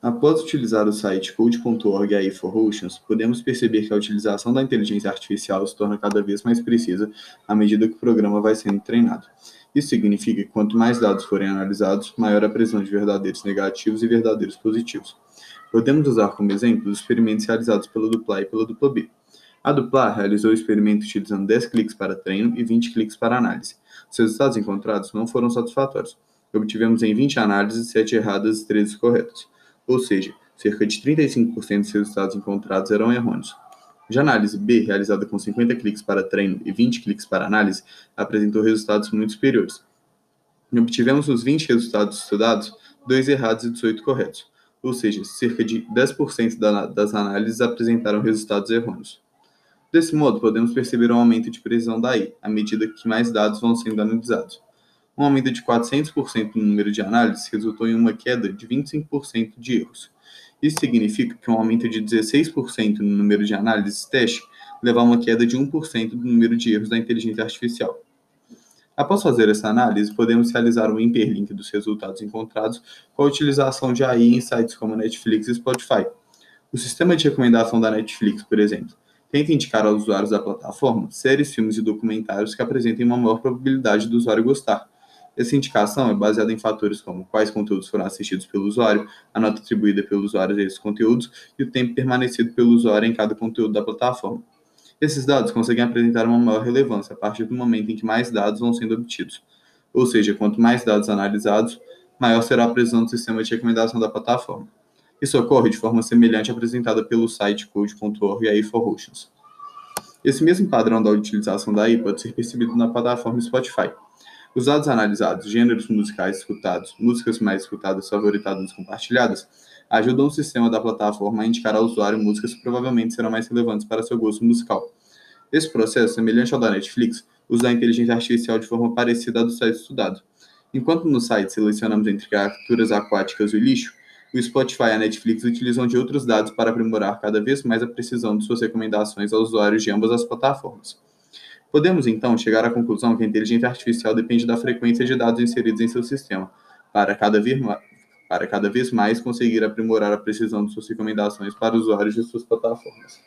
Após utilizar o site code.org AI for Oceans, podemos perceber que a utilização da inteligência artificial se torna cada vez mais precisa à medida que o programa vai sendo treinado. Isso significa que quanto mais dados forem analisados, maior a precisão de verdadeiros negativos e verdadeiros positivos. Podemos usar como exemplo os experimentos realizados pela dupla A e pela dupla B. A dupla realizou o experimento utilizando 10 cliques para treino e 20 cliques para análise. Os resultados encontrados não foram satisfatórios. Obtivemos em 20 análises 7 erradas e 13 corretas ou seja, cerca de 35% dos resultados encontrados eram errôneos. Já a análise B, realizada com 50 cliques para treino e 20 cliques para análise, apresentou resultados muito superiores. Obtivemos nos 20 resultados estudados, 2 errados e 18 corretos, ou seja, cerca de 10% das análises apresentaram resultados errôneos. Desse modo, podemos perceber um aumento de precisão da AI, à medida que mais dados vão sendo analisados. Um aumento de 400% no número de análises resultou em uma queda de 25% de erros. Isso significa que um aumento de 16% no número de análises teste leva a uma queda de 1% do número de erros da inteligência artificial. Após fazer essa análise, podemos realizar um hiperlink dos resultados encontrados com a utilização de AI em sites como Netflix e Spotify. O sistema de recomendação da Netflix, por exemplo, tenta indicar aos usuários da plataforma séries, filmes e documentários que apresentem uma maior probabilidade do usuário gostar, essa indicação é baseada em fatores como quais conteúdos foram assistidos pelo usuário, a nota atribuída pelo usuário a esses conteúdos e o tempo permanecido pelo usuário em cada conteúdo da plataforma. Esses dados conseguem apresentar uma maior relevância a partir do momento em que mais dados vão sendo obtidos. Ou seja, quanto mais dados analisados, maior será a precisão do sistema de recomendação da plataforma. Isso ocorre de forma semelhante apresentada pelo site code.org e AI for Oceans. Esse mesmo padrão da utilização da AI pode ser percebido na plataforma Spotify. Os dados analisados, gêneros musicais escutados, músicas mais escutadas, favoritadas e compartilhadas, ajudam o sistema da plataforma a indicar ao usuário músicas que provavelmente serão mais relevantes para seu gosto musical. Esse processo, semelhante ao da Netflix, usa a inteligência artificial de forma parecida à do site estudado. Enquanto no site selecionamos entre capturas aquáticas e lixo, o Spotify e a Netflix utilizam de outros dados para aprimorar cada vez mais a precisão de suas recomendações aos usuários de ambas as plataformas. Podemos, então, chegar à conclusão que a inteligência artificial depende da frequência de dados inseridos em seu sistema, para cada, para cada vez mais conseguir aprimorar a precisão de suas recomendações para usuários de suas plataformas.